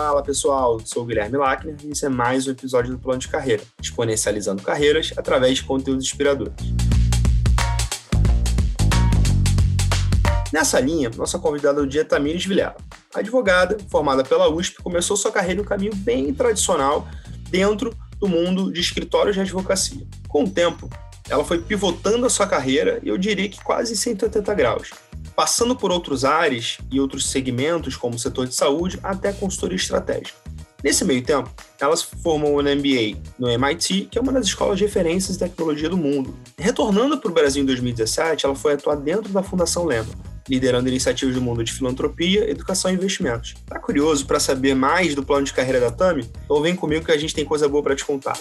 Fala pessoal, sou o Guilherme Lackner e esse é mais um episódio do Plano de Carreira, exponencializando carreiras através de conteúdos inspiradores. Nessa linha, nossa convidada do dia é Tamires Vilela. Advogada, formada pela USP, começou sua carreira em um caminho bem tradicional dentro do mundo de escritórios de advocacia. Com o tempo, ela foi pivotando a sua carreira e eu diria que quase 180 graus, passando por outros áreas e outros segmentos, como o setor de saúde, até consultoria estratégica. Nesse meio tempo, ela se formou no MBA no MIT, que é uma das escolas de referências de tecnologia do mundo. Retornando para o Brasil em 2017, ela foi atuar dentro da Fundação Lehman, liderando iniciativas do mundo de filantropia, educação e investimentos. Tá curioso para saber mais do plano de carreira da Tami? Então vem comigo que a gente tem coisa boa para te contar.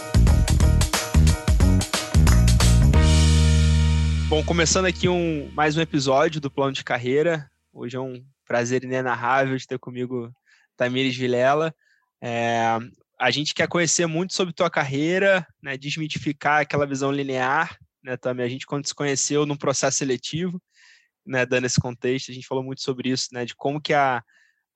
Bom, começando aqui um, mais um episódio do Plano de Carreira. Hoje é um prazer inenarrável de ter comigo Tamires Vilela. É, a gente quer conhecer muito sobre tua carreira, né, desmitificar aquela visão linear. Né, também a gente, quando se conheceu num processo seletivo, né, dando esse contexto, a gente falou muito sobre isso, né, de como que a,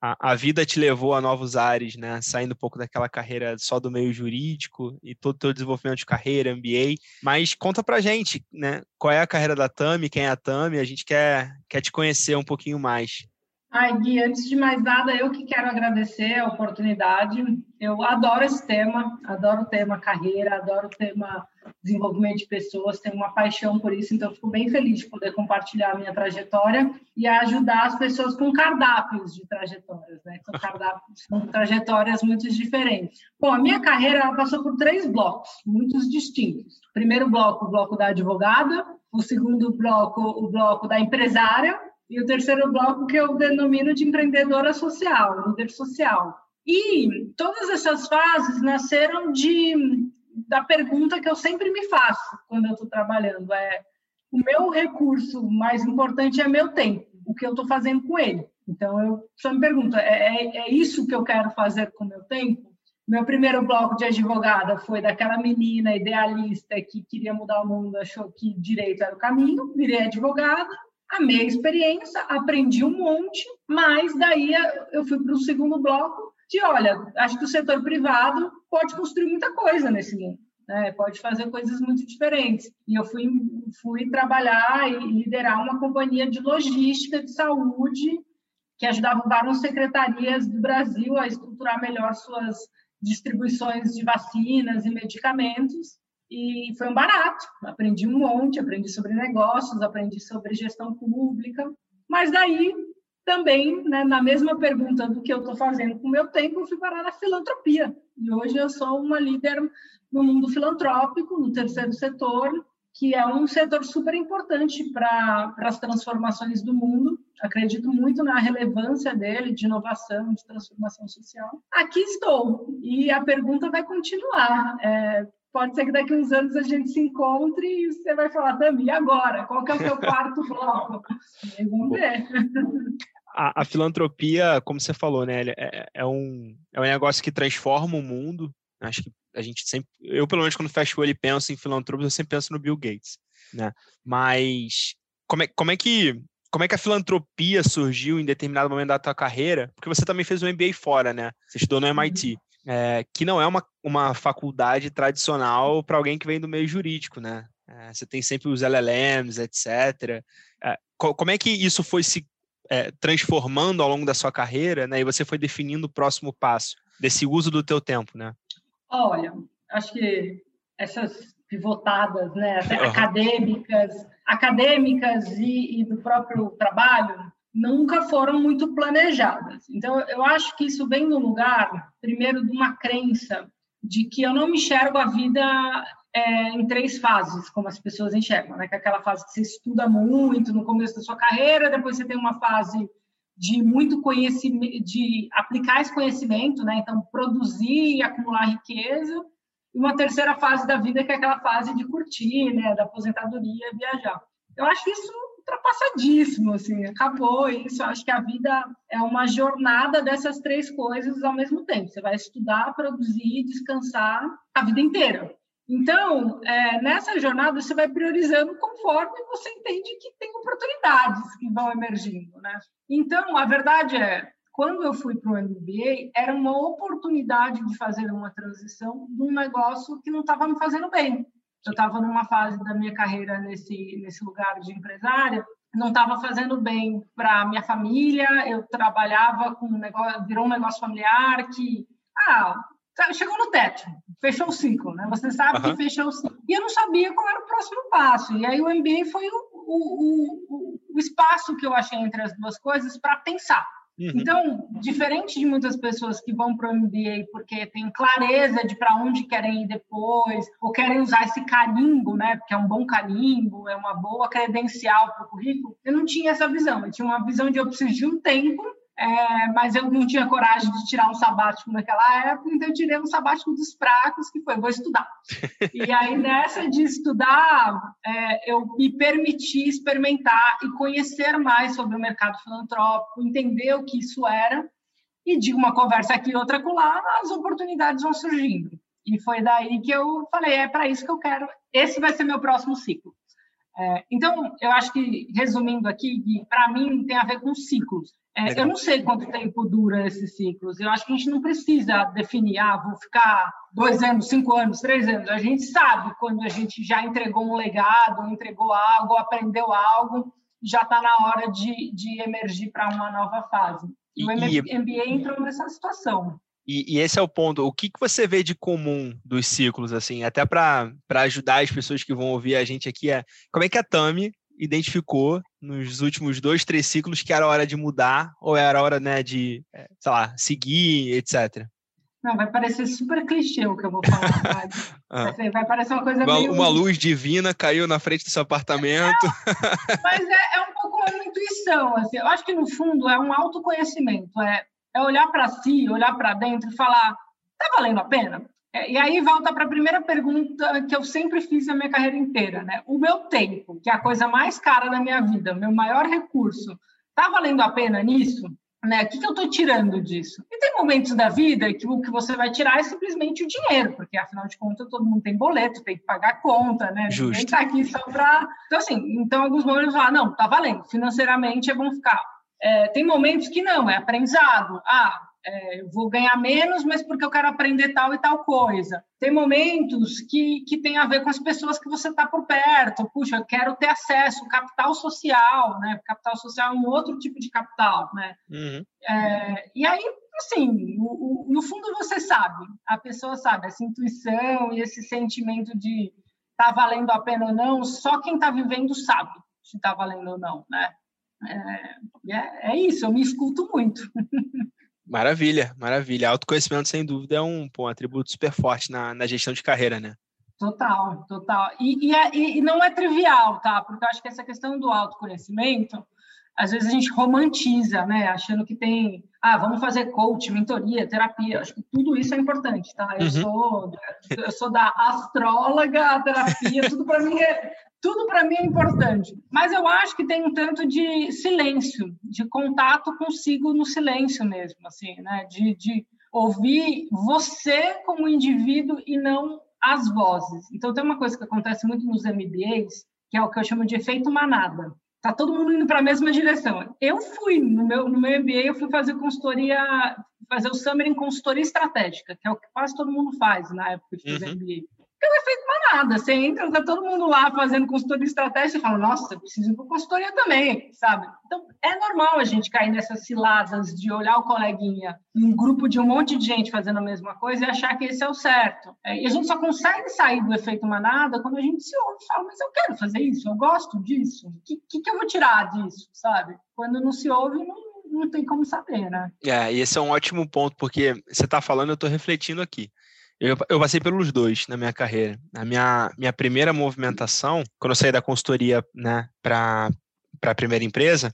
a, a, vida te levou a novos ares, né? Saindo um pouco daquela carreira só do meio jurídico e todo o teu desenvolvimento de carreira, MBA. Mas conta pra gente, né? Qual é a carreira da Tami, quem é a Tami? A gente quer, quer te conhecer um pouquinho mais. Ai, Gui, antes de mais nada, eu que quero agradecer a oportunidade. Eu adoro esse tema, adoro o tema carreira, adoro o tema desenvolvimento de pessoas, tenho uma paixão por isso, então fico bem feliz de poder compartilhar a minha trajetória e ajudar as pessoas com cardápios de trajetórias, né? São cardápios, são trajetórias muito diferentes. Bom, a minha carreira passou por três blocos, muito distintos. O primeiro bloco, o bloco da advogada, o segundo bloco, o bloco da empresária, e o terceiro bloco que eu denomino de empreendedora social, líder social. E todas essas fases nasceram de da pergunta que eu sempre me faço quando eu estou trabalhando é o meu recurso mais importante é meu tempo, o que eu estou fazendo com ele. Então eu só me pergunto, é, é, é isso que eu quero fazer com o meu tempo? Meu primeiro bloco de advogada foi daquela menina idealista que queria mudar o mundo, achou que direito era o caminho, virei advogada, amei a experiência, aprendi um monte, mas daí eu fui para o segundo bloco de, olha, acho que o setor privado pode construir muita coisa nesse mundo. Né? Pode fazer coisas muito diferentes. E eu fui, fui trabalhar e liderar uma companhia de logística de saúde que ajudava várias secretarias do Brasil a estruturar melhor suas distribuições de vacinas e medicamentos e foi um barato. Aprendi um monte, aprendi sobre negócios, aprendi sobre gestão pública, mas daí também, né, na mesma pergunta do que eu estou fazendo com o meu tempo, eu fui parar na filantropia. E hoje eu sou uma líder no mundo filantrópico, no terceiro setor, que é um setor super importante para as transformações do mundo. Acredito muito na relevância dele, de inovação, de transformação social. Aqui estou, e a pergunta vai continuar. É, pode ser que daqui a uns anos a gente se encontre e você vai falar, Tami, e agora? Qual que é o seu quarto bloco? Vamos ver. A, a, filantropia, como você falou, né, é, é, um, é um negócio que transforma o mundo. Acho que a gente sempre, eu pelo menos quando fecho o olho e penso em filantropia, eu sempre penso no Bill Gates, né? Mas como é, como é que como é que a filantropia surgiu em determinado momento da tua carreira? Porque você também fez um MBA fora, né? Você estudou no MIT. É, que não é uma, uma faculdade tradicional para alguém que vem do meio jurídico, né? É, você tem sempre os LLMs, etc. É, co como é que isso foi se é, transformando ao longo da sua carreira, né? E você foi definindo o próximo passo desse uso do teu tempo, né? Olha, acho que essas pivotadas, né, uhum. acadêmicas, acadêmicas e, e do próprio trabalho, nunca foram muito planejadas. Então, eu acho que isso vem no lugar, primeiro, de uma crença de que eu não me enxergo a vida é, em três fases, como as pessoas enxergam, né? Que é aquela fase que você estuda muito no começo da sua carreira, depois você tem uma fase de muito conhecimento, de aplicar esse conhecimento, né? Então, produzir e acumular riqueza. E uma terceira fase da vida, que é aquela fase de curtir, né? Da aposentadoria, viajar. Eu acho isso ultrapassadíssimo, assim, acabou isso. Acho que a vida é uma jornada dessas três coisas ao mesmo tempo. Você vai estudar, produzir, descansar a vida inteira. Então, é, nessa jornada, você vai priorizando conforme você entende que tem oportunidades que vão emergindo, né? Então, a verdade é, quando eu fui para o MBA, era uma oportunidade de fazer uma transição de um negócio que não estava me fazendo bem. Eu estava numa fase da minha carreira nesse, nesse lugar de empresária, não estava fazendo bem para minha família, eu trabalhava com um negócio, virou um negócio familiar que, ah, chegou no teto, fechou o ciclo, né? Você sabe uhum. que fechou o ciclo. E eu não sabia qual era o próximo passo. E aí o MBA foi o, o, o, o espaço que eu achei entre as duas coisas para pensar. Uhum. Então, diferente de muitas pessoas que vão para o MBA porque têm clareza de para onde querem ir depois, ou querem usar esse carimbo, né? Porque é um bom carimbo, é uma boa credencial para o currículo. Eu não tinha essa visão. Eu tinha uma visão de eu preciso de um tempo é, mas eu não tinha coragem de tirar um sabático naquela época, então eu tirei um sabático dos fracos, que foi, vou estudar. e aí, nessa de estudar, é, eu me permiti experimentar e conhecer mais sobre o mercado filantrópico, entender o que isso era, e de uma conversa aqui e outra lá, as oportunidades vão surgindo. E foi daí que eu falei, é para isso que eu quero, esse vai ser meu próximo ciclo. É, então, eu acho que, resumindo aqui, para mim tem a ver com ciclos. É, eu não sei quanto tempo dura esses ciclos. Eu acho que a gente não precisa definir, ah, vou ficar dois anos, cinco anos, três anos. A gente sabe quando a gente já entregou um legado, entregou algo, aprendeu algo, já está na hora de, de emergir para uma nova fase. E, o MBA entrou nessa situação. E, e, esse é o ponto. O que, que você vê de comum dos ciclos, assim, até para ajudar as pessoas que vão ouvir a gente aqui, é como é que a Tami identificou nos últimos dois, três ciclos que era hora de mudar ou era hora, né, de, é, sei lá, seguir, etc. Não, vai parecer super clichê o que eu vou falar. ah. Vai parecer uma coisa uma, meio... Uma luz divina caiu na frente do seu apartamento. É, mas é, é, um pouco uma intuição. Assim. Eu acho que, no fundo, é um autoconhecimento. É, é olhar para si, olhar para dentro e falar, tá valendo a pena? É, e aí volta para a primeira pergunta que eu sempre fiz a minha carreira inteira, né? O meu tempo, que é a coisa mais cara da minha vida, meu maior recurso, tá valendo a pena nisso? Né? O que, que eu estou tirando disso? E tem momentos da vida que o que você vai tirar é simplesmente o dinheiro, porque afinal de contas todo mundo tem boleto, tem que pagar conta, né? Justo. Ninguém está aqui só para. Então, assim, então alguns momentos falar, não, tá valendo, financeiramente é bom ficar. É, tem momentos que não, é aprendizado. Ah, é, vou ganhar menos, mas porque eu quero aprender tal e tal coisa. Tem momentos que, que tem a ver com as pessoas que você está por perto. Puxa, eu quero ter acesso, capital social, né? Capital social é um outro tipo de capital, né? Uhum. É, e aí, assim, o, o, no fundo você sabe, a pessoa sabe, essa intuição e esse sentimento de tá valendo a pena ou não, só quem está vivendo sabe se está valendo ou não, né? É, é, é isso, eu me escuto muito. Maravilha, maravilha. Autoconhecimento, sem dúvida, é um, pô, um atributo super forte na, na gestão de carreira, né? Total, total. E, e, é, e, não é trivial, tá? Porque eu acho que essa questão do autoconhecimento, às vezes a gente romantiza, né? Achando que tem, ah, vamos fazer coach, mentoria, terapia. Acho que tudo isso é importante, tá? Eu, uhum. sou, eu sou da astróloga, a terapia, tudo para mim é tudo para mim é importante. Mas eu acho que tem um tanto de silêncio, de contato consigo no silêncio mesmo, assim, né? De, de ouvir você como indivíduo e não as vozes. Então tem uma coisa que acontece muito nos MBAs, que é o que eu chamo de efeito manada. Tá todo mundo indo para a mesma direção. Eu fui no meu no meu MBA, eu fui fazer consultoria, fazer o summer em consultoria estratégica, que é o que quase todo mundo faz na época de fazer uhum. MBA pelo efeito manada. Você entra, tá todo mundo lá fazendo consultoria estratégica e fala, nossa, preciso ir para consultoria também, sabe? Então, é normal a gente cair nessas ciladas de olhar o coleguinha um grupo de um monte de gente fazendo a mesma coisa e achar que esse é o certo. É, e a gente só consegue sair do efeito manada quando a gente se ouve e fala, mas eu quero fazer isso, eu gosto disso, o que, que, que eu vou tirar disso, sabe? Quando não se ouve, não, não tem como saber, né? É, esse é um ótimo ponto, porque você está falando, eu estou refletindo aqui. Eu, eu, passei pelos dois na minha carreira. A minha, minha primeira movimentação, quando eu saí da consultoria né, para a primeira empresa,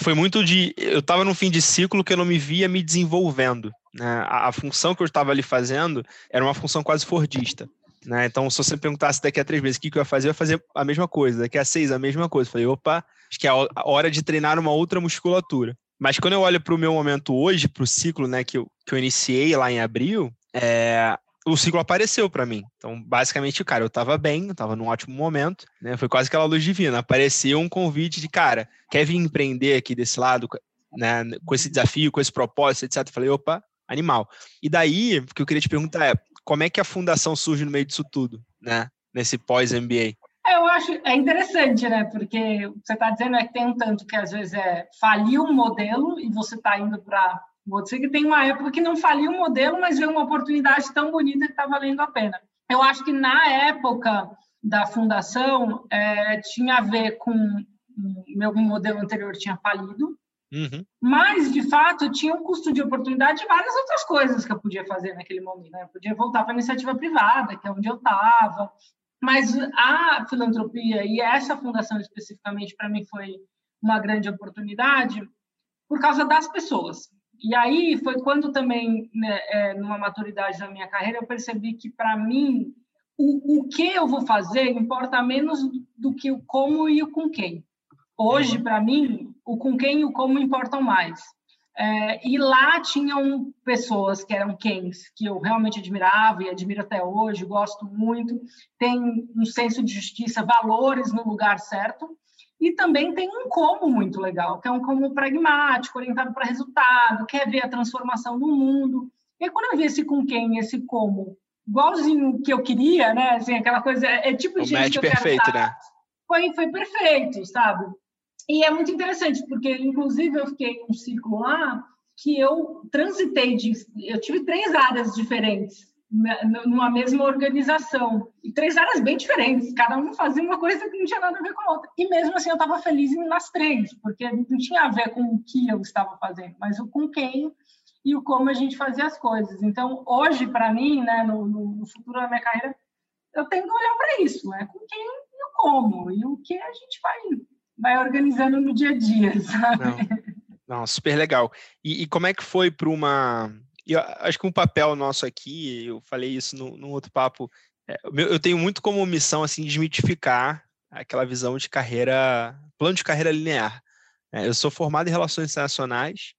foi muito de. Eu estava num fim de ciclo que eu não me via me desenvolvendo. Né? A, a função que eu estava ali fazendo era uma função quase fordista. Né? Então, se você perguntasse daqui a três meses o que, que eu ia fazer, eu ia fazer a mesma coisa. Daqui a seis, a mesma coisa. Eu falei, opa, acho que é a hora de treinar uma outra musculatura. Mas quando eu olho para o meu momento hoje, para o ciclo né, que, eu, que eu iniciei lá em abril, é, o ciclo apareceu para mim. Então, basicamente, cara, eu tava bem, eu tava num ótimo momento, né? Foi quase aquela luz divina. Apareceu um convite de, cara, quer vir empreender aqui desse lado? né, com esse desafio, com esse propósito, etc. Eu falei, opa, animal. E daí, o que eu queria te perguntar é, como é que a fundação surge no meio disso tudo, né? Nesse pós-MBA? É, eu acho é interessante, né? Porque o que você está dizendo é que tem um tanto que às vezes é falir um modelo e você está indo para Vou dizer que tem uma época que não faliu o modelo, mas veio uma oportunidade tão bonita que está valendo a pena. Eu acho que na época da fundação é, tinha a ver com meu modelo anterior tinha falido, uhum. mas de fato tinha um custo de oportunidade de várias outras coisas que eu podia fazer naquele momento. Né? Eu podia voltar para a iniciativa privada, que é onde eu estava, mas a filantropia e essa fundação especificamente para mim foi uma grande oportunidade por causa das pessoas. E aí foi quando também, né, é, numa maturidade da minha carreira, eu percebi que, para mim, o, o que eu vou fazer importa menos do que o como e o com quem. Hoje, uhum. para mim, o com quem e o como importam mais. É, e lá tinham pessoas que eram quens, que eu realmente admirava e admiro até hoje, gosto muito, tem um senso de justiça, valores no lugar certo, e também tem um como muito legal, que é um como pragmático, orientado para resultado, quer ver a transformação do mundo. E quando eu vi esse com quem, esse como, igualzinho que eu queria, né? Assim, aquela coisa, é, é tipo de gente que eu perfeito, quero né? Foi, foi perfeito, sabe? E é muito interessante, porque, inclusive, eu fiquei um ciclo lá que eu transitei de... Eu tive três áreas diferentes numa mesma organização. E três áreas bem diferentes, cada um fazia uma coisa que não tinha nada a ver com a outra. E mesmo assim eu estava feliz nas três, porque não tinha a ver com o que eu estava fazendo, mas o com quem e o como a gente fazia as coisas. Então, hoje, para mim, né, no, no, futuro da minha carreira, eu tenho que olhar para isso, né? com quem e o como, e o que a gente vai, vai organizando no dia a dia, sabe? Não, não super legal. E, e como é que foi para uma e acho que um papel nosso aqui, eu falei isso num, num outro papo, é, eu tenho muito como missão assim desmitificar aquela visão de carreira, plano de carreira linear. É, eu sou formado em relações internacionais,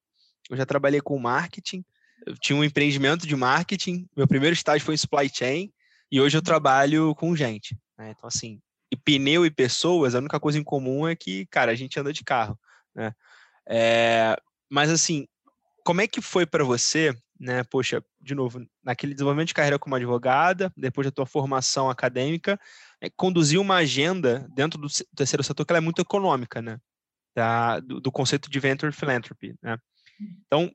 eu já trabalhei com marketing, eu tinha um empreendimento de marketing, meu primeiro estágio foi em supply chain e hoje eu trabalho com gente. Né? Então assim, e pneu e pessoas, a única coisa em comum é que, cara, a gente anda de carro, né? É, mas assim, como é que foi para você né? Poxa, de novo, naquele desenvolvimento de carreira como advogada, depois da tua formação acadêmica, é, conduzir uma agenda dentro do terceiro setor que é muito econômica, né? Da, do, do, conceito de venture philanthropy, né? Então,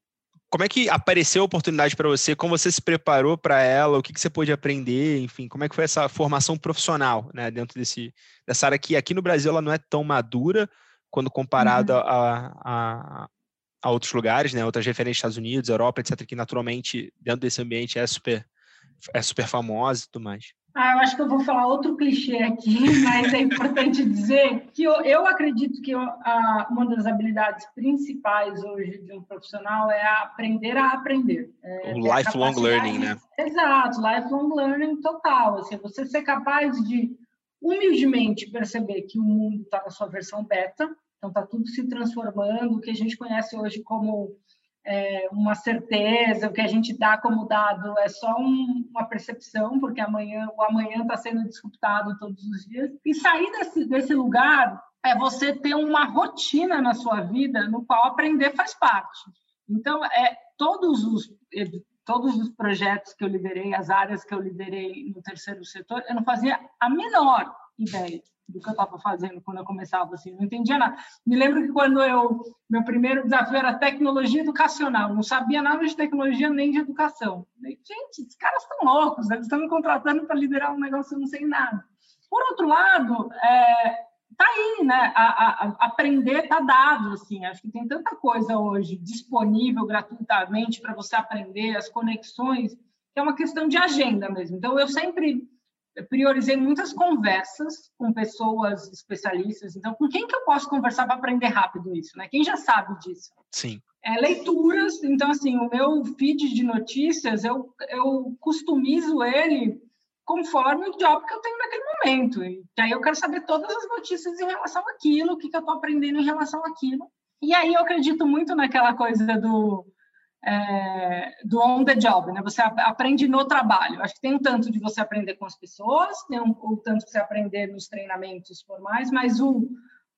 como é que apareceu a oportunidade para você? Como você se preparou para ela? O que, que você pôde aprender? Enfim, como é que foi essa formação profissional, né? Dentro desse dessa área que aqui no Brasil ela não é tão madura quando comparada uhum. a, a, a outros lugares, né? Outras referências Estados Unidos, Europa, etc., que naturalmente dentro desse ambiente é super é super famosa e tudo mais. Ah, eu acho que eu vou falar outro clichê aqui, mas é importante dizer que eu, eu acredito que eu, a, uma das habilidades principais hoje de um profissional é aprender a aprender. É, o lifelong learning, né? Exato, lifelong learning total. Assim, você ser capaz de humildemente perceber que o mundo está na sua versão beta, então, está tudo se transformando. O que a gente conhece hoje como é, uma certeza, o que a gente dá como dado é só um, uma percepção, porque amanhã o amanhã está sendo disruptado todos os dias. E sair desse, desse lugar é você ter uma rotina na sua vida no qual aprender faz parte. Então, é todos os todos os projetos que eu liderei, as áreas que eu liderei no terceiro setor, eu não fazia a menor ideia do que eu estava fazendo quando eu começava, assim, não entendia nada. Me lembro que quando eu, meu primeiro desafio era tecnologia educacional, não sabia nada de tecnologia nem de educação. Falei, gente, esses caras estão loucos, eles estão me contratando para liderar um negócio, eu não sei nada. Por outro lado, é, tá aí, né? A, a, a aprender tá dado, assim. Acho que tem tanta coisa hoje disponível gratuitamente para você aprender, as conexões, que é uma questão de agenda mesmo. Então, eu sempre priorizei muitas conversas com pessoas especialistas. Então, com quem que eu posso conversar para aprender rápido isso, né? Quem já sabe disso? Sim. É, leituras. Então, assim, o meu feed de notícias, eu, eu customizo ele conforme o job que eu tenho naquele momento. E aí eu quero saber todas as notícias em relação àquilo, o que, que eu estou aprendendo em relação àquilo. E aí eu acredito muito naquela coisa do é, do on the job, né? Você aprende no trabalho. Acho que tem um tanto de você aprender com as pessoas, tem um, um tanto de você aprender nos treinamentos formais, mas o,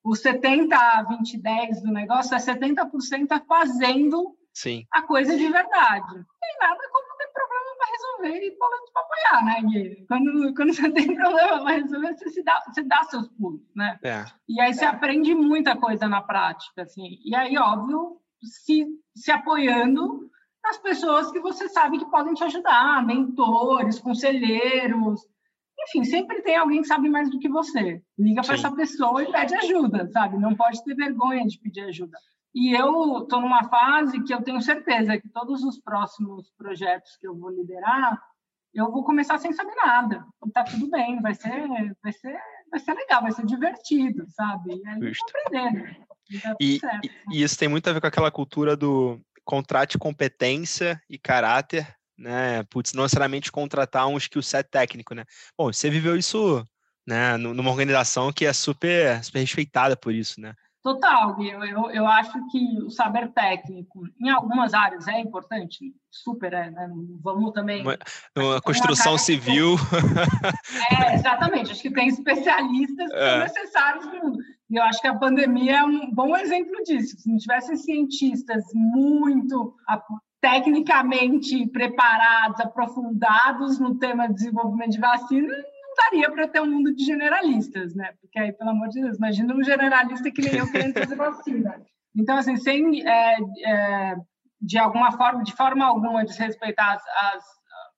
o 70, 20, 10 do negócio é 70% fazendo Sim. a coisa de verdade. Tem nada como ter problema para resolver e boleto para apoiar, né, Gui? Quando, quando você tem problema para resolver, você, se dá, você dá seus pulos, né? É. E aí você aprende muita coisa na prática, assim. E aí, óbvio, se, se apoiando nas pessoas que você sabe que podem te ajudar, mentores, conselheiros, enfim, sempre tem alguém que sabe mais do que você. Liga para essa pessoa e pede ajuda, sabe? Não pode ter vergonha de pedir ajuda. E eu estou numa fase que eu tenho certeza que todos os próximos projetos que eu vou liderar, eu vou começar sem saber nada. Tá tudo bem, vai ser, vai ser, vai ser legal, vai ser divertido, sabe? E aí aprendendo. E, e, né? e isso tem muito a ver com aquela cultura do contrate competência e caráter né? Putz, não necessariamente contratar um skill set técnico, né? Bom, você viveu isso, né, numa organização que é super, super respeitada por isso, né? Total, eu, eu, eu acho que o saber técnico, em algumas áreas, é importante, super é, né? Vamos também. Uma, uma construção civil. É, exatamente, acho que tem especialistas que é. são necessários no mundo. E eu acho que a pandemia é um bom exemplo disso. Se não tivessem cientistas muito tecnicamente preparados, aprofundados no tema de desenvolvimento de vacina, não daria para ter um mundo de generalistas, né? Porque aí, pelo amor de Deus, imagina um generalista que nem eu querendo fazer vacina. Então, assim, sem, é, é, de alguma forma, de forma alguma, desrespeitar as, as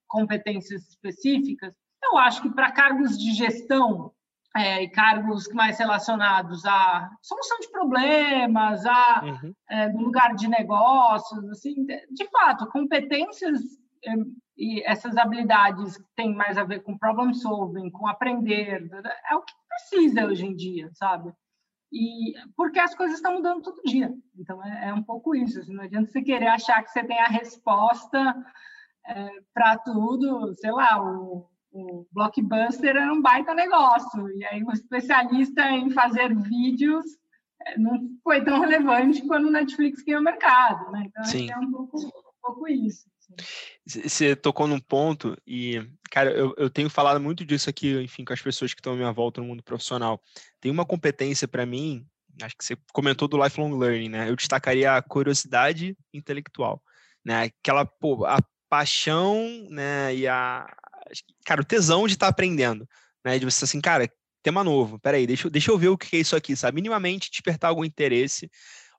competências específicas, eu acho que para cargos de gestão, é, e cargos mais relacionados à solução de problemas, a uhum. é, lugar de negócios, assim, de fato, competências é, e essas habilidades que têm mais a ver com problem solving, com aprender, é o que precisa hoje em dia, sabe? E porque as coisas estão mudando todo dia. Então é, é um pouco isso. Assim, não adianta você querer achar que você tem a resposta é, para tudo, sei lá, o o Blockbuster era um baita negócio. E aí, o especialista em fazer vídeos eh, não foi tão relevante quando o Netflix ganhou o mercado. Né? Então, Sim. é um pouco, um pouco isso. Assim. Você tocou num ponto e, cara, eu, eu tenho falado muito disso aqui, enfim, com as pessoas que estão à minha volta no mundo profissional. Tem uma competência para mim, acho que você comentou do lifelong learning, né? Eu destacaria a curiosidade intelectual, né? Aquela, pô, a paixão, né, e a, cara, o tesão de estar tá aprendendo, né? De você assim, cara, tema novo, peraí, deixa, deixa eu ver o que é isso aqui, sabe? Minimamente despertar algum interesse.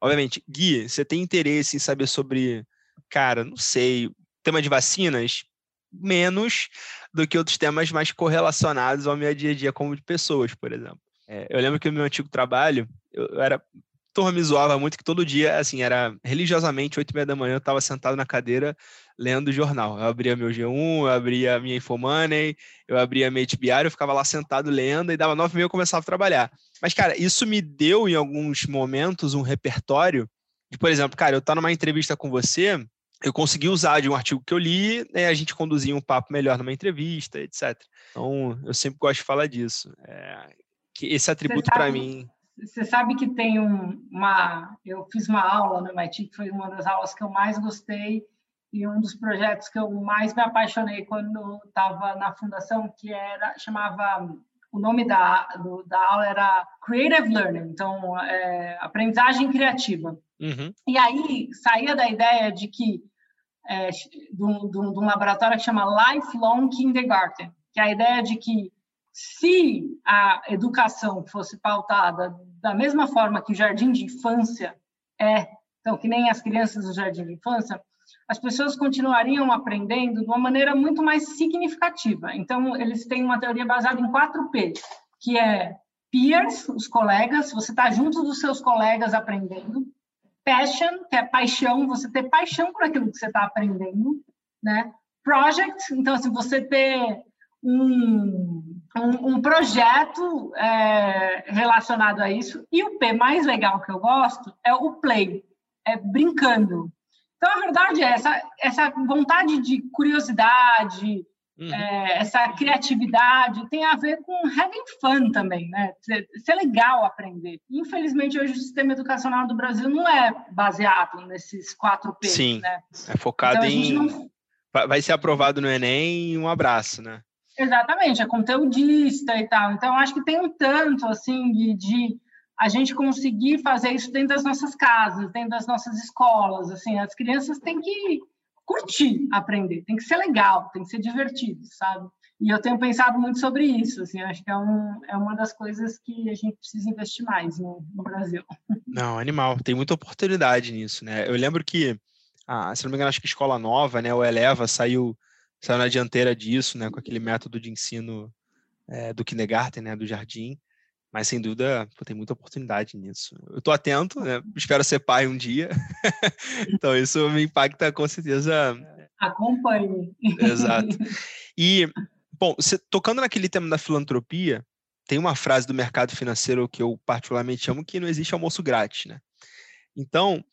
Obviamente, Gui, você tem interesse em saber sobre, cara, não sei, tema de vacinas? Menos do que outros temas mais correlacionados ao meu dia a dia como de pessoas, por exemplo. É, eu lembro que no meu antigo trabalho, eu, eu era turma me zoava muito que todo dia, assim, era religiosamente, oito e meia da manhã, eu estava sentado na cadeira lendo o jornal. Eu abria meu G1, eu abria minha Infomoney, eu abria minha HBR, eu ficava lá sentado lendo e dava nove e meia eu começava a trabalhar. Mas, cara, isso me deu, em alguns momentos, um repertório de, por exemplo, cara, eu estar numa entrevista com você, eu consegui usar de um artigo que eu li, né, a gente conduzia um papo melhor numa entrevista, etc. Então, eu sempre gosto de falar disso. É, que esse atributo para mim você sabe que tem um, uma. Eu fiz uma aula no MIT, que foi uma das aulas que eu mais gostei, e um dos projetos que eu mais me apaixonei quando estava na fundação, que era chamava. O nome da, do, da aula era Creative Learning, então, é, aprendizagem criativa. Uhum. E aí saía da ideia de que, é, de, um, de um laboratório que chama Lifelong Kindergarten, que é a ideia de que se a educação fosse pautada da mesma forma que o jardim de infância é, então, que nem as crianças do jardim de infância, as pessoas continuariam aprendendo de uma maneira muito mais significativa. Então, eles têm uma teoria baseada em 4P, que é peers, os colegas, você está junto dos seus colegas aprendendo, passion, que é paixão, você ter paixão por aquilo que você está aprendendo, né? Project, então, assim, você ter um, um, um projeto é, relacionado a isso. E o P mais legal que eu gosto é o play, é brincando. Então, a verdade é essa, essa vontade de curiosidade, uhum. é, essa criatividade tem a ver com having fun também, né? Ser, legal aprender. Infelizmente, hoje o sistema educacional do Brasil não é baseado nesses quatro P. Sim, né? é focado então, em... Não... Vai ser aprovado no Enem e um abraço, né? Exatamente, é conteudista e tal. Então, acho que tem um tanto, assim, de, de a gente conseguir fazer isso dentro das nossas casas, dentro das nossas escolas. Assim, as crianças têm que curtir aprender, tem que ser legal, tem que ser divertido, sabe? E eu tenho pensado muito sobre isso, assim, acho que é, um, é uma das coisas que a gente precisa investir mais no, no Brasil. Não, animal, tem muita oportunidade nisso, né? Eu lembro que, ah, se não me engano, acho que Escola Nova, né, o Eleva saiu, saiu na dianteira disso, né, com aquele método de ensino é, do kindergarten, né, do jardim, mas sem dúvida pô, tem muita oportunidade nisso. Eu estou atento, né? espero ser pai um dia, então isso me impacta com certeza. Acompanhe. Exato. E Bom, você, tocando naquele tema da filantropia, tem uma frase do mercado financeiro que eu particularmente amo, que não existe almoço grátis, né? Então,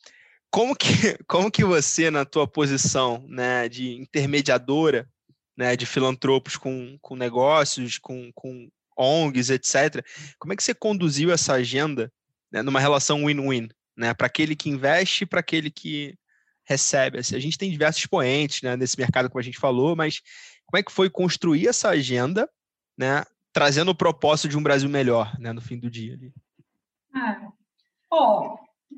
como que, como que você, na tua posição né, de intermediadora, né, de filantropos com, com negócios, com, com ONGs, etc., como é que você conduziu essa agenda né, numa relação win-win, né, para aquele que investe e para aquele que recebe? Assim, a gente tem diversos expoentes né, nesse mercado, como a gente falou, mas como é que foi construir essa agenda, né, trazendo o propósito de um Brasil melhor, né, no fim do dia ali? Ah,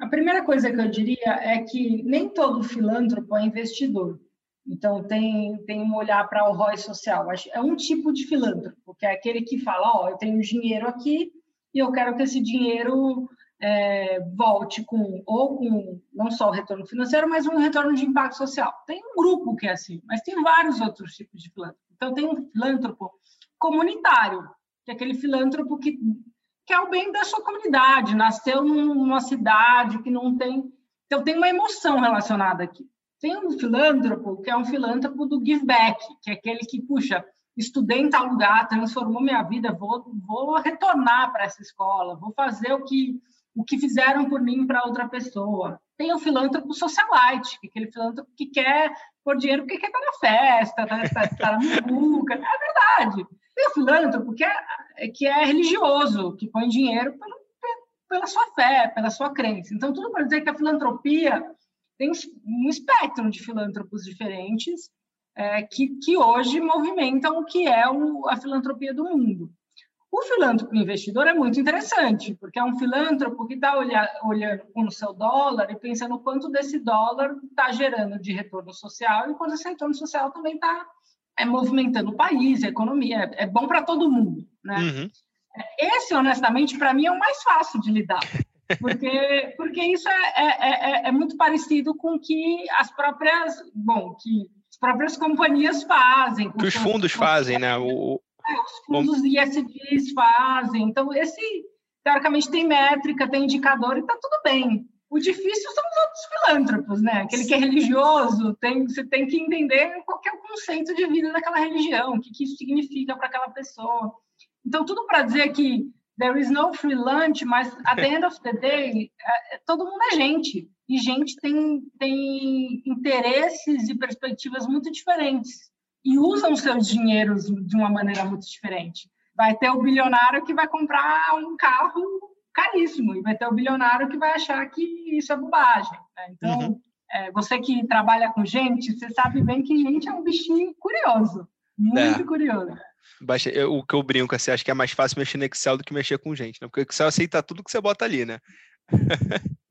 a primeira coisa que eu diria é que nem todo filântropo é investidor. Então, tem, tem um olhar para o ROI social. É um tipo de filântropo, que é aquele que fala: Ó, eu tenho dinheiro aqui e eu quero que esse dinheiro é, volte com ou com não só o retorno financeiro, mas um retorno de impacto social. Tem um grupo que é assim, mas tem vários outros tipos de filântropo. Então tem um filântropo comunitário, que é aquele filântropo que quer é o bem da sua comunidade, nasceu numa cidade que não tem, então tem uma emoção relacionada aqui. Tem um filântropo que é um filântropo do give back, que é aquele que puxa, estudei em tal lugar, transformou minha vida, vou, vou retornar para essa escola, vou fazer o que o que fizeram por mim para outra pessoa. Tem o filântropo socialite, que é aquele filântropo que quer pôr dinheiro porque quer estar na festa, estar tá, tá na muvuca. É verdade. Tem o filântropo que é, que é religioso, que põe dinheiro pela, pela sua fé, pela sua crença. Então, tudo para dizer que a filantropia tem um espectro de filântropos diferentes é, que, que hoje movimentam o que é o, a filantropia do mundo. O filântropo investidor é muito interessante, porque é um filântropo que está olhando com o seu dólar e pensando quanto desse dólar está gerando de retorno social e quanto esse retorno social também está é, movimentando o país, a economia. É, é bom para todo mundo. Né? Uhum. Esse, honestamente, para mim é o mais fácil de lidar. Porque, porque isso é, é, é, é muito parecido com o que as próprias, bom, que as próprias companhias fazem. Que os fundos fazem, né? O, os fundos Bom... ISDs fazem. Então, esse, teoricamente, tem métrica, tem indicador e está tudo bem. O difícil são os outros filântropos, né? Aquele que é religioso, tem, você tem que entender qual é o conceito de vida daquela religião, o que, que isso significa para aquela pessoa. Então, tudo para dizer que there is no free lunch, mas at the end of the day, é, todo mundo é gente. E gente tem, tem interesses e perspectivas muito diferentes e usam seus dinheiros de uma maneira muito diferente. Vai ter o bilionário que vai comprar um carro caríssimo e vai ter o bilionário que vai achar que isso é bobagem. Né? Então, uhum. é, você que trabalha com gente, você sabe bem que gente é um bichinho curioso, muito é. curioso. Baixa, eu, o que eu brinco, assim, acho que é mais fácil mexer no Excel do que mexer com gente, né? Porque o Excel aceita tudo que você bota ali, né?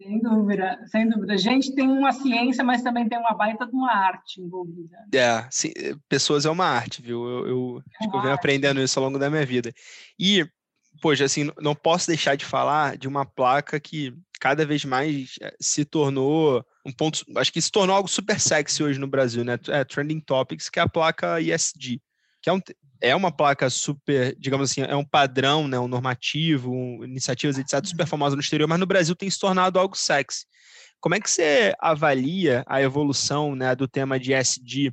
Sem dúvida, sem dúvida. A gente tem uma ciência, mas também tem uma baita de uma arte envolvida. É, sim, pessoas é uma arte, viu? Eu, eu é acho que eu venho aprendendo isso ao longo da minha vida. E, poxa, assim, não posso deixar de falar de uma placa que cada vez mais eh, se tornou um ponto, acho que se tornou algo super sexy hoje no Brasil, né? É Trending Topics, que é a placa ESG, que é um, é uma placa super, digamos assim, é um padrão, né, um normativo, um, iniciativas, etc., super famosa no exterior, mas no Brasil tem se tornado algo sexy. Como é que você avalia a evolução né, do tema de SD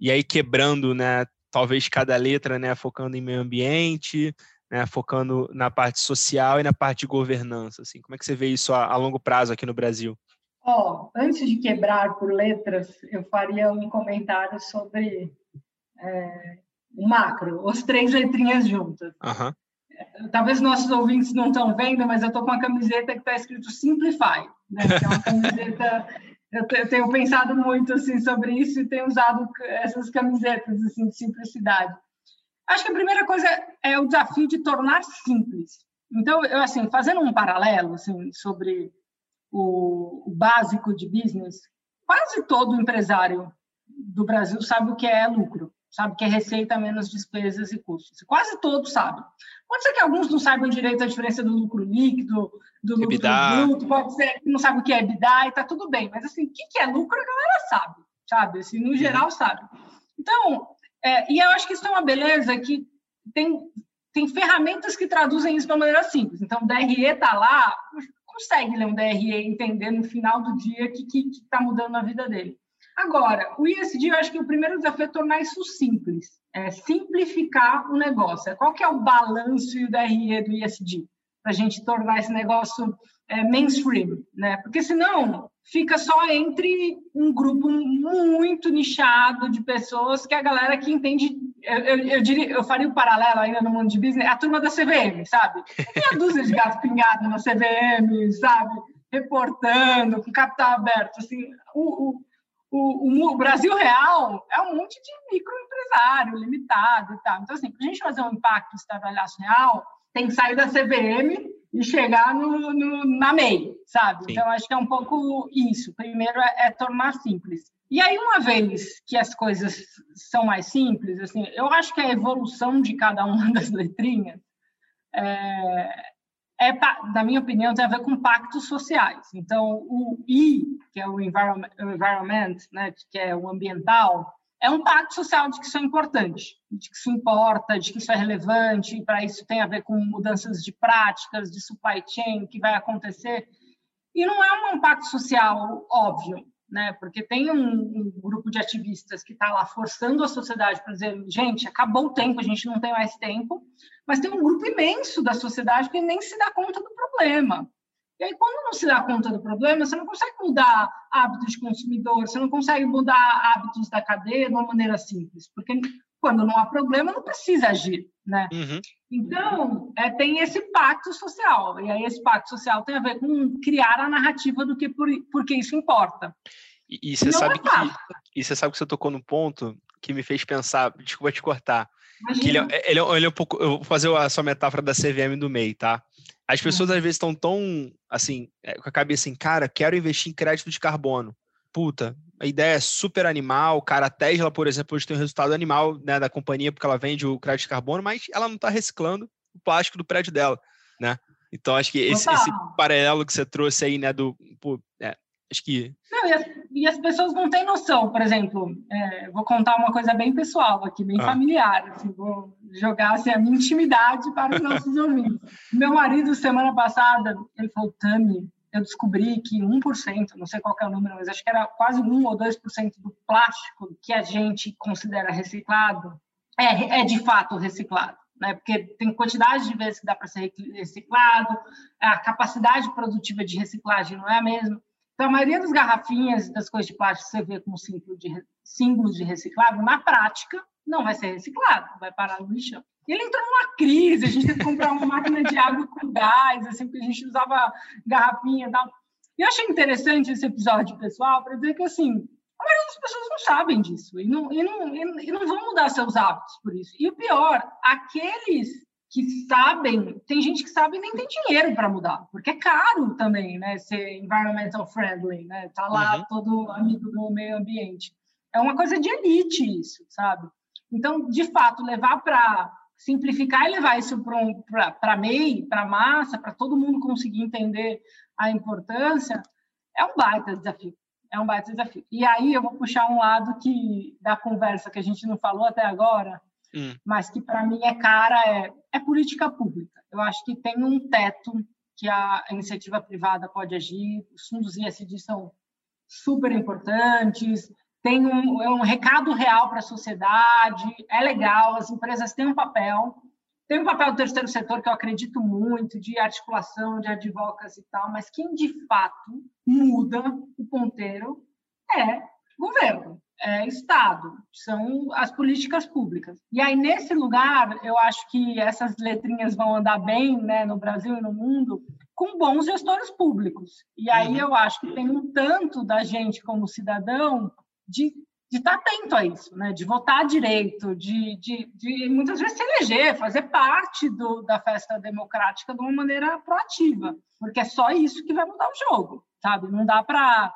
e aí quebrando, né, talvez cada letra, né, focando em meio ambiente, né, focando na parte social e na parte de governança, assim, como é que você vê isso a, a longo prazo aqui no Brasil? Oh, antes de quebrar por letras, eu faria um comentário sobre é, o macro, as três letrinhas juntas. Uhum. Talvez nossos ouvintes não estão vendo, mas eu estou com uma camiseta que está escrito Simplify, né? que é uma camiseta. eu tenho pensado muito assim sobre isso e tenho usado essas camisetas assim de simplicidade. Acho que a primeira coisa é o desafio de tornar simples. Então, eu, assim, fazendo um paralelo assim, sobre o, o básico de business, quase todo empresário do Brasil sabe o que é lucro, sabe o que é receita menos despesas e custos. Quase todos sabem. Pode ser que alguns não saibam direito a diferença do lucro líquido, do lucro EBITDA. bruto, pode ser que não sabe o que é EBITDA e tá tudo bem. Mas, assim, o que é lucro a galera sabe, sabe? Assim, no geral, sabe. Então, é, e eu acho que isso é uma beleza que tem, tem ferramentas que traduzem isso de uma maneira simples. Então, o DRE está lá, consegue ler um DRE e entender no final do dia o que está mudando na vida dele. Agora, o ISD, eu acho que o primeiro desafio é tornar isso simples, é simplificar o negócio. Qual que é o balanço e o DRE do ISD? Para a gente tornar esse negócio é, mainstream, né? Porque senão fica só entre um grupo muito nichado de pessoas que é a galera que entende. Eu, eu, eu, diria, eu faria o um paralelo ainda no mundo de business, a turma da CVM, sabe? Meia dúzia de gato pingado na CVM, sabe? Reportando, com capital aberto. Assim, o, o, o, o, Brasil real é um monte de microempresário limitado e tal. Então, assim, para a gente fazer um impacto estradalhaço real, tem que sair da CVM e chegar no, no na MEI, sabe? Sim. Então, acho que é um pouco isso. Primeiro é, é, tornar simples. E aí, uma vez que as coisas são mais simples, assim, eu acho que a evolução de cada uma das letrinhas é, é, na minha opinião, tem a ver com pactos sociais. Então, o I, que é o environment, environment né, que é o ambiental, é um pacto social de que isso é importante, de que isso importa, de que isso é relevante, e para isso tem a ver com mudanças de práticas, de supply chain que vai acontecer. E não é um pacto social óbvio, né? Porque tem um, um grupo de ativistas que está lá forçando a sociedade para dizer, gente, acabou o tempo, a gente não tem mais tempo, mas tem um grupo imenso da sociedade que nem se dá conta do problema. E aí, quando não se dá conta do problema, você não consegue mudar hábitos de consumidor, você não consegue mudar hábitos da cadeia de uma maneira simples, porque quando não há problema, não precisa agir, né? Uhum. Então, é, tem esse pacto social, e aí esse pacto social tem a ver com criar a narrativa do que por, porque isso importa. E, e você sabe é que e você sabe que você tocou no ponto que me fez pensar, desculpa te cortar, que ele, é, ele, é, ele é um pouco, eu vou fazer a sua metáfora da CVM do MEI, tá? As pessoas às vezes estão tão, assim, é, com a cabeça assim, cara, quero investir em crédito de carbono. Puta, a ideia é super animal, cara, a Tesla, por exemplo, hoje tem um resultado animal né, da companhia, porque ela vende o crédito de carbono, mas ela não está reciclando o plástico do prédio dela, né? Então, acho que esse, esse paralelo que você trouxe aí, né, do, pô, é, acho que... Não, e as, e as, pessoas não têm noção, por exemplo, é, vou contar uma coisa bem pessoal aqui, bem ah. familiar, assim, vou jogar assim, a minha intimidade para os nossos ouvintes. Meu marido, semana passada, ele falou, Tami, eu descobri que 1%, não sei qual é o número, mas acho que era quase 1 ou 2% do plástico que a gente considera reciclado é, é de fato reciclado. Né? Porque tem quantidade de vezes que dá para ser reciclado, a capacidade produtiva de reciclagem não é a mesma. Então, a maioria das garrafinhas das coisas de plástico que você vê como símbolo de, símbolos de reciclável, na prática, não vai ser reciclado, vai parar no lixão. E ele entrou numa crise, a gente teve que comprar uma máquina de água com gás, assim, porque a gente usava garrafinha e tal. E eu achei interessante esse episódio, pessoal, para dizer que, assim, a maioria das pessoas não sabem disso e não, e, não, e não vão mudar seus hábitos por isso. E o pior, aqueles que sabem, tem gente que sabe e nem tem dinheiro para mudar, porque é caro também, né, ser environmental friendly, né, tá lá uhum. todo amigo do meio ambiente. É uma coisa de elite isso, sabe? Então, de fato, levar para simplificar e levar isso para MEI, para massa, para todo mundo conseguir entender a importância, é um baita desafio. É um baita desafio. E aí eu vou puxar um lado que da conversa que a gente não falou até agora, hum. mas que para mim é cara, é, é política pública. Eu acho que tem um teto que a iniciativa privada pode agir, os fundos ISD são super importantes, tem um, é um recado real para a sociedade, é legal, as empresas têm um papel, tem um papel do terceiro setor que eu acredito muito, de articulação, de advocacy e tal, mas quem de fato muda o ponteiro é governo, é Estado, são as políticas públicas. E aí, nesse lugar, eu acho que essas letrinhas vão andar bem né, no Brasil e no mundo com bons gestores públicos. E aí uhum. eu acho que tem um tanto da gente como cidadão de de estar atento a isso, né? de votar direito, de, de, de muitas vezes se eleger, fazer parte do, da festa democrática de uma maneira proativa, porque é só isso que vai mudar o jogo, sabe? Não dá para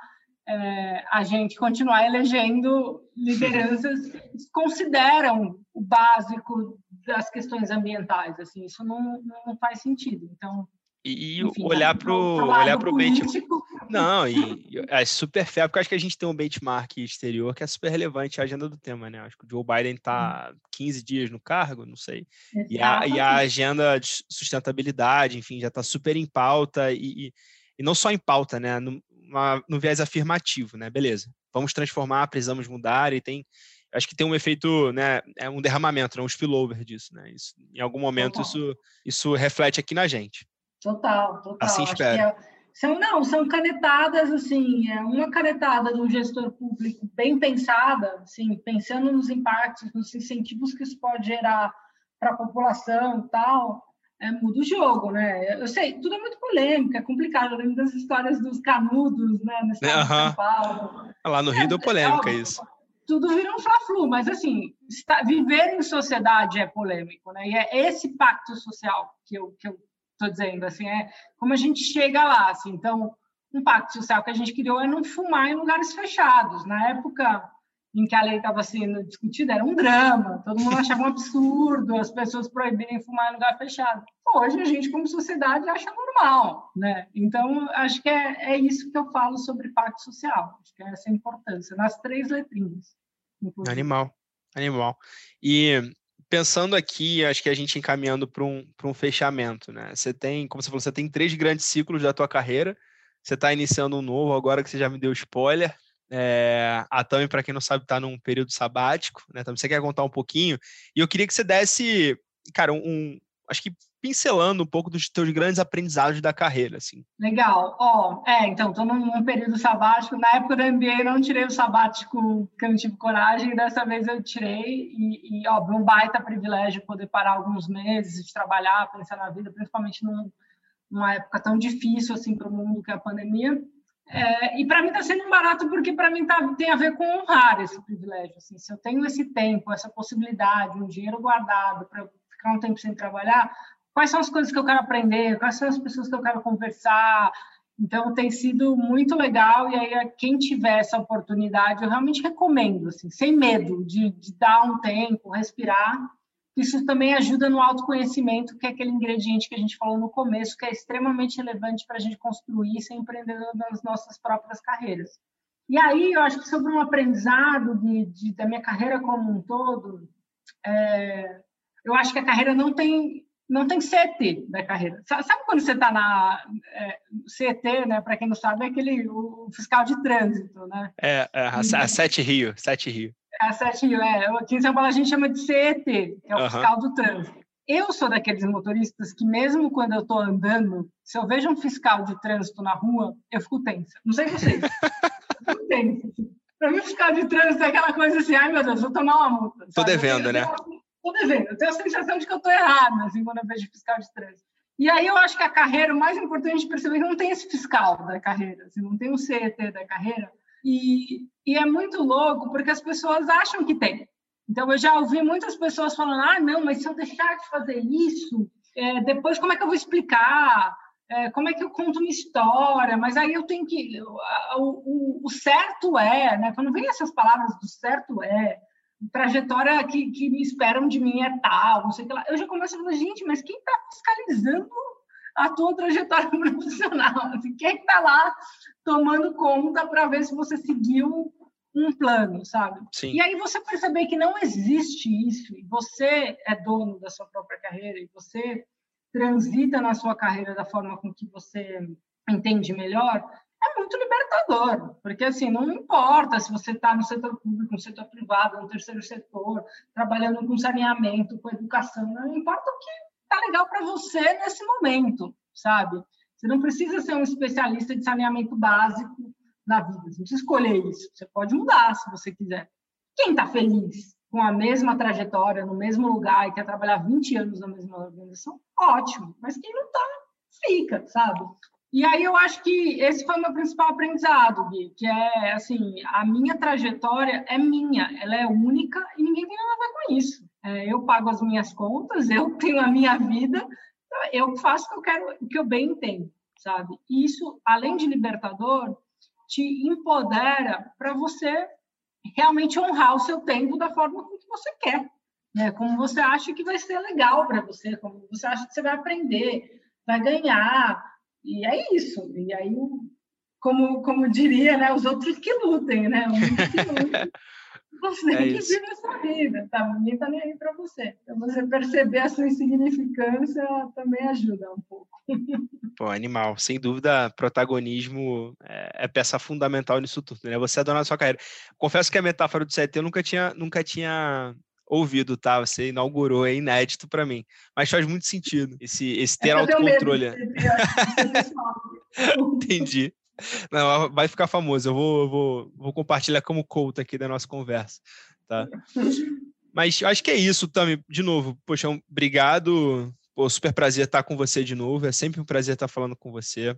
é, a gente continuar elegendo lideranças que consideram o básico das questões ambientais, assim, isso não, não faz sentido. Então, e, Enfim, olhar para o olhar para o benchmark. Não, e, é super fé, porque acho que a gente tem um benchmark exterior que é super relevante à agenda do tema, né? Acho que o Joe Biden está 15 dias no cargo, não sei. E a, e a, agenda de sustentabilidade, enfim, já está super em pauta e, e, não só em pauta, né? No, uma, no viés afirmativo, né? Beleza, vamos transformar, precisamos mudar e tem acho que tem um efeito, né, é um derramamento, né, um spillover disso, né? Isso, em algum momento isso, isso reflete aqui na gente. Total, total. Assim espero. É, são, não, são canetadas, assim, é uma canetada de um gestor público bem pensada, assim, pensando nos impactos, nos incentivos que isso pode gerar para a população e tal, é, muda o jogo, né? Eu sei, tudo é muito polêmico, é complicado. Eu lembro das histórias dos canudos, né? No estado São Paulo. Lá no Rio é, deu polêmica é, isso. Tudo vira um fla-flu, mas assim, está, viver em sociedade é polêmico, né? E é esse pacto social que eu, que eu estou dizendo, assim, é como a gente chega lá, assim, então, um pacto social que a gente criou é não fumar em lugares fechados. Na época em que a lei estava sendo discutida, era um drama, todo mundo achava um absurdo as pessoas proibirem fumar em lugar fechado. Hoje a gente, como sociedade, acha normal, né? Então, acho que é, é isso que eu falo sobre pacto social, acho que é essa importância, nas três letrinhas. Inclusive. Animal, animal. E pensando aqui, acho que a gente encaminhando para um, um fechamento, né? Você tem, como você falou, você tem três grandes ciclos da tua carreira. Você está iniciando um novo agora que você já me deu spoiler. É, a Tami, para quem não sabe, está num período sabático, né? Então, você quer contar um pouquinho? E eu queria que você desse, cara, um, acho que pincelando um pouco dos teus grandes aprendizados da carreira, assim. Legal. Ó, oh, é, então, estou num período sabático. Na época da MBA, não tirei o sabático que eu não tive coragem, dessa vez eu tirei. E, e óbvio, um baita privilégio poder parar alguns meses de trabalhar, pensar na vida, principalmente num, numa época tão difícil, assim, para o mundo que é a pandemia. É, e para mim está sendo barato porque para mim tá, tem a ver com honrar esse privilégio. Assim, se eu tenho esse tempo, essa possibilidade, um dinheiro guardado para ficar um tempo sem trabalhar, quais são as coisas que eu quero aprender, quais são as pessoas que eu quero conversar. Então, tem sido muito legal. E aí, quem tiver essa oportunidade, eu realmente recomendo, assim, sem medo de, de dar um tempo, respirar. Isso também ajuda no autoconhecimento, que é aquele ingrediente que a gente falou no começo, que é extremamente relevante para a gente construir e ser empreendedor nas nossas próprias carreiras. E aí, eu acho que sobre um aprendizado de, de da minha carreira como um todo, é, eu acho que a carreira não tem não tem CET da carreira. Sabe quando você está na é, CET, né? Para quem não sabe, é aquele o fiscal de trânsito, né? É, é a, a Sete Rio, Sete Rio. É a Sete Rio, é. Aqui em São Paulo a gente chama de CET, que é o uhum. fiscal do trânsito. Eu sou daqueles motoristas que, mesmo quando eu estou andando, se eu vejo um fiscal de trânsito na rua, eu fico tensa. Não sei vocês. eu fico tensa. Para mim, fiscal de trânsito é aquela coisa assim, ai meu Deus, vou tomar uma multa. Estou devendo, né? estou devendo. Eu tenho a sensação de que eu estou errada, assim, quando eu vejo fiscal de trânsito. E aí eu acho que a carreira, o mais importante é perceber que não tem esse fiscal da carreira, assim, não tem um CET da carreira. E, e é muito louco porque as pessoas acham que tem. Então, eu já ouvi muitas pessoas falando: ah, não, mas se eu deixar de fazer isso, é, depois como é que eu vou explicar? É, como é que eu conto uma história? Mas aí eu tenho que. O, o, o certo é, né? Quando vem essas palavras do certo é, trajetória que, que me esperam de mim é tal, não sei o que lá. Eu já começo a falar, gente, mas quem está fiscalizando a tua trajetória profissional? Assim, quem que está lá tomando conta para ver se você seguiu um plano, sabe? Sim. E aí você perceber que não existe isso, e você é dono da sua própria carreira, e você transita na sua carreira da forma com que você entende melhor, é muito libertador, porque assim, não importa se você está no setor público, no setor privado, no terceiro setor, trabalhando com saneamento, com educação, não importa o que está legal para você nesse momento, sabe? Você não precisa ser um especialista de saneamento básico na vida, você não precisa escolher isso, você pode mudar se você quiser. Quem está feliz com a mesma trajetória, no mesmo lugar e quer trabalhar 20 anos na mesma organização, ótimo, mas quem não está, fica, sabe? E aí eu acho que esse foi o meu principal aprendizado, Gui, que é assim, a minha trajetória é minha, ela é única e ninguém tem nada a ver com isso. É, eu pago as minhas contas, eu tenho a minha vida, então eu faço o que eu quero, o que eu bem entendo, sabe? E isso, além de libertador, te empodera para você realmente honrar o seu tempo da forma que você quer, né? Como você acha que vai ser legal para você, como você acha que você vai aprender, vai ganhar, e é isso. E aí, como, como diria, né, os outros que lutem, né? Você é que vive a sua vida, tá? Ninguém está nem aí para você. Então, você perceber a sua insignificância também ajuda um pouco. Pô, animal. Sem dúvida, protagonismo é, é peça fundamental nisso tudo, né? Você é dona da sua carreira. Confesso que a metáfora do CT eu nunca tinha, nunca tinha ouvido, tá? Você inaugurou, é inédito para mim. Mas faz muito sentido esse, esse ter é autocontrole. Entendi. Não, vai ficar famoso. Eu vou, eu vou, vou compartilhar como coach aqui da nossa conversa, tá? Mas acho que é isso, Tami. De novo, poxa, obrigado. Pô, super prazer estar com você de novo. É sempre um prazer estar falando com você.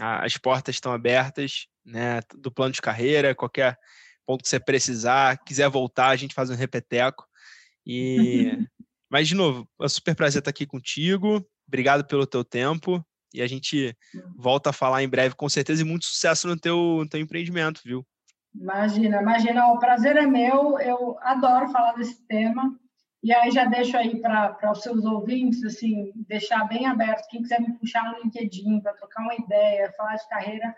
As portas estão abertas, né? Do plano de carreira, qualquer ponto que você precisar, quiser voltar, a gente faz um repeteco. E mas de novo, é um super prazer estar aqui contigo. Obrigado pelo teu tempo. E a gente volta a falar em breve, com certeza, e muito sucesso no teu, no teu empreendimento, viu? Imagina, imagina, o prazer é meu, eu adoro falar desse tema. E aí já deixo aí para os seus ouvintes, assim, deixar bem aberto, quem quiser me puxar no LinkedIn para trocar uma ideia, falar de carreira,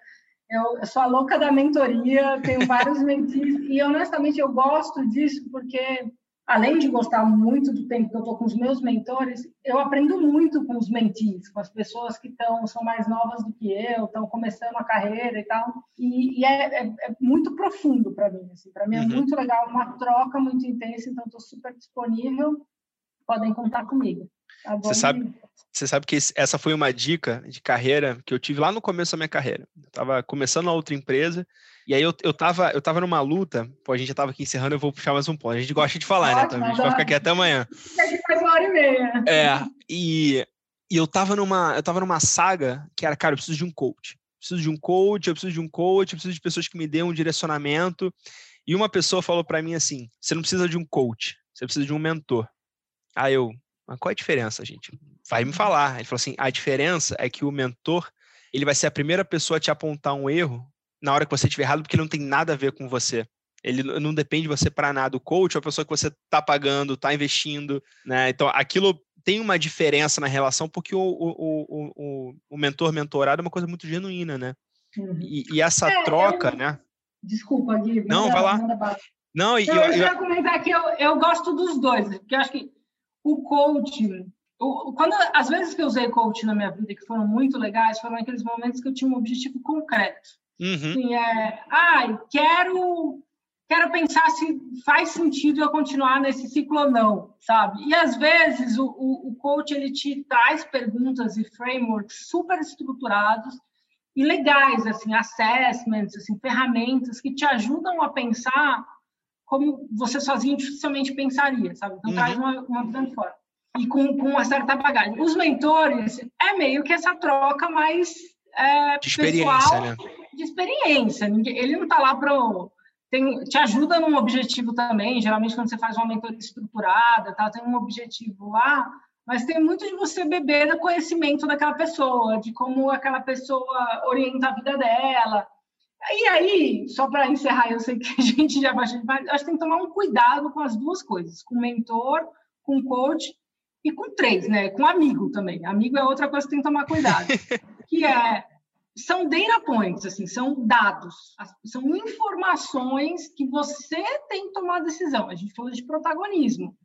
eu, eu, sou a louca da mentoria, tenho vários mentis, e honestamente eu gosto disso porque além de gostar muito do tempo que eu estou com os meus mentores, eu aprendo muito com os mentis, com as pessoas que estão são mais novas do que eu, estão começando a carreira e tal. E, e é, é, é, muito profundo para mim. Assim. Para mim é uhum. muito legal, uma troca muito intensa, então estou super disponível. Podem contar comigo. Tá você sabe, você sabe que essa foi uma dica de carreira que eu tive lá no começo da minha carreira. Eu estava começando a outra empresa e aí eu, eu, tava, eu tava numa luta, pô, a gente já tava aqui encerrando, eu vou puxar mais um ponto. A gente gosta de falar, né? Então a gente vai ficar aqui até amanhã. Faz uma hora e meia. É, e, e eu tava numa, eu tava numa saga que era, cara, eu preciso de um coach. preciso de um coach, eu preciso de um coach, eu preciso de pessoas que me dêem um direcionamento. E uma pessoa falou para mim assim: você não precisa de um coach, você precisa de um mentor. Aí eu, mas qual é a diferença, gente? Vai me falar. Ele falou assim: a diferença é que o mentor ele vai ser a primeira pessoa a te apontar um erro na hora que você estiver errado, porque ele não tem nada a ver com você. Ele não depende de você para nada. O coach é a pessoa que você está pagando, está investindo, né? Então, aquilo tem uma diferença na relação, porque o, o, o, o mentor mentorado é uma coisa muito genuína, né? Uhum. E, e, essa é, troca, eu... né? Desculpa, Gui. Não, vai lá. Não, e, não, eu, eu, eu comentar que eu, eu gosto dos dois, porque eu acho que o coach, o, quando as vezes que eu usei coach na minha vida que foram muito legais, foram aqueles momentos que eu tinha um objetivo concreto. Uhum. Assim, é, ah, quero quero pensar se faz sentido eu continuar nesse ciclo ou não, sabe? E às vezes o, o, o coach ele te traz perguntas e frameworks super estruturados e legais, assim, assessments, assim, ferramentas que te ajudam a pensar como você sozinho dificilmente pensaria, sabe? Então uhum. traz uma, uma visão de fora. E com, com uma certa bagagem. Os mentores é meio que essa troca mais é, de experiência, pessoal, né? de experiência. Ele não está lá para te ajuda num objetivo também. Geralmente, quando você faz uma mentoria estruturada, tá, tem um objetivo lá, mas tem muito de você beber do conhecimento daquela pessoa, de como aquela pessoa orienta a vida dela. E aí, só para encerrar, eu sei que a gente já vai, mas acho que tem que tomar um cuidado com as duas coisas, com mentor, com coach e com três, né? Com amigo também. Amigo é outra coisa que tem que tomar cuidado, que é são data points, assim, são dados, são informações que você tem que tomar decisão. A gente falou de protagonismo.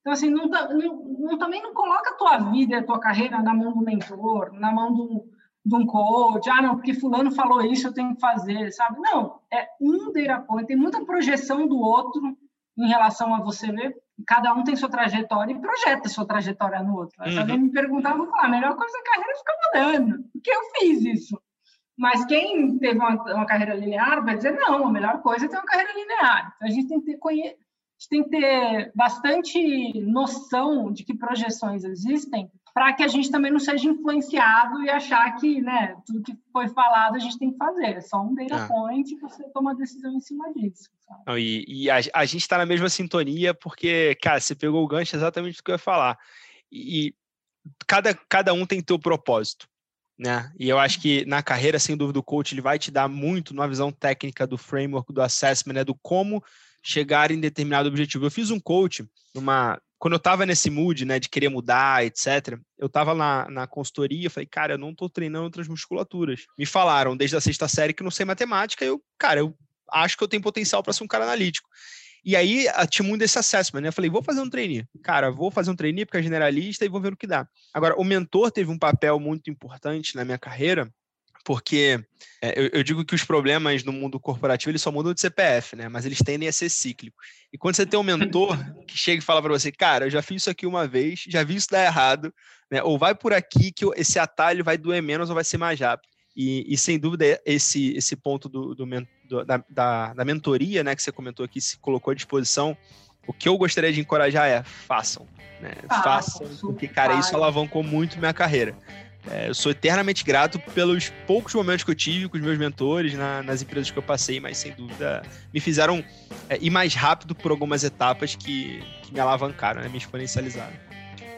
Então, assim, não, não, não, também não coloca a tua vida e a tua carreira na mão do mentor, na mão do, de um coach. Ah, não, porque fulano falou isso, eu tenho que fazer, sabe? Não, é um data point. Tem muita projeção do outro em relação a você, né? Cada um tem sua trajetória e projeta sua trajetória no outro. Uhum. Se alguém me perguntar, eu vou falar, a melhor coisa da carreira é ficar mudando, porque eu fiz isso. Mas quem teve uma, uma, carreira linear vai dizer, não, a melhor coisa é ter uma carreira linear. Então, a gente tem que ter, gente tem que ter bastante noção de que projeções existem para que a gente também não seja influenciado e achar que né, tudo que foi falado a gente tem que fazer. É só um data ah. point e você toma a decisão em cima disso. Não, e, e, a, a gente está na mesma sintonia porque, cara, você pegou o gancho exatamente do que eu ia falar. E, e cada, cada um tem teu propósito. Né? E eu acho que na carreira, sem dúvida, o coach ele vai te dar muito na visão técnica do framework, do assessment, né? do como chegar em determinado objetivo. Eu fiz um coach numa quando eu estava nesse mood, né, de querer mudar, etc., eu estava na, na consultoria, falei, cara, eu não estou treinando outras musculaturas. Me falaram desde a sexta série que não sei matemática, eu, cara, eu acho que eu tenho potencial para ser um cara analítico. E aí tinha muito desse assessment, né? Eu falei, vou fazer um trainee. Cara, vou fazer um trainee porque é generalista e vou ver o que dá. Agora, o mentor teve um papel muito importante na minha carreira, porque é, eu, eu, digo que os problemas no mundo corporativo eles só mudam de CPF, né? Mas eles tendem a ser cíclicos. E quando você tem um mentor que chega e fala para você, cara, eu já fiz isso aqui uma vez, já vi isso dar errado, né? Ou vai por aqui que esse atalho vai doer menos ou vai ser mais rápido. E, e sem dúvida esse esse ponto do, do, do da, da, da, mentoria, né? Que você comentou aqui, se colocou à disposição. O que eu gostaria de encorajar é façam, né? Ah, façam, porque cara, isso alavancou muito minha carreira. É, eu sou eternamente grato pelos poucos momentos que eu tive com os meus mentores na, nas empresas que eu passei, mas sem dúvida me fizeram é, ir mais rápido por algumas etapas que, que me alavancaram, né, me exponencializaram.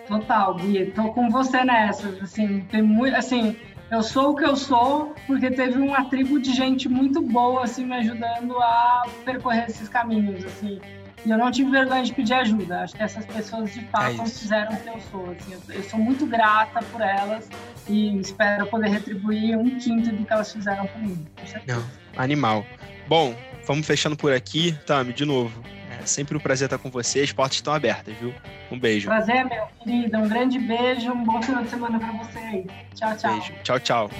Total, Gui, tô com você nessa. Assim, tem muito, assim, eu sou o que eu sou porque teve uma tribo de gente muito boa assim me ajudando a percorrer esses caminhos, assim. E eu não tive vergonha de pedir ajuda. Acho que essas pessoas de fato é fizeram o que eu sou. Assim, eu, eu, sou muito grata por elas e espero poder retribuir um quinto do que elas fizeram por mim. Não, animal. Bom, vamos fechando por aqui. Tami, de novo. É sempre um prazer estar com você. As portas estão abertas, viu? Um beijo. Prazer, meu querido. Um grande beijo. Um bom final de semana para você aí. Tchau, tchau. Beijo. Tchau, tchau.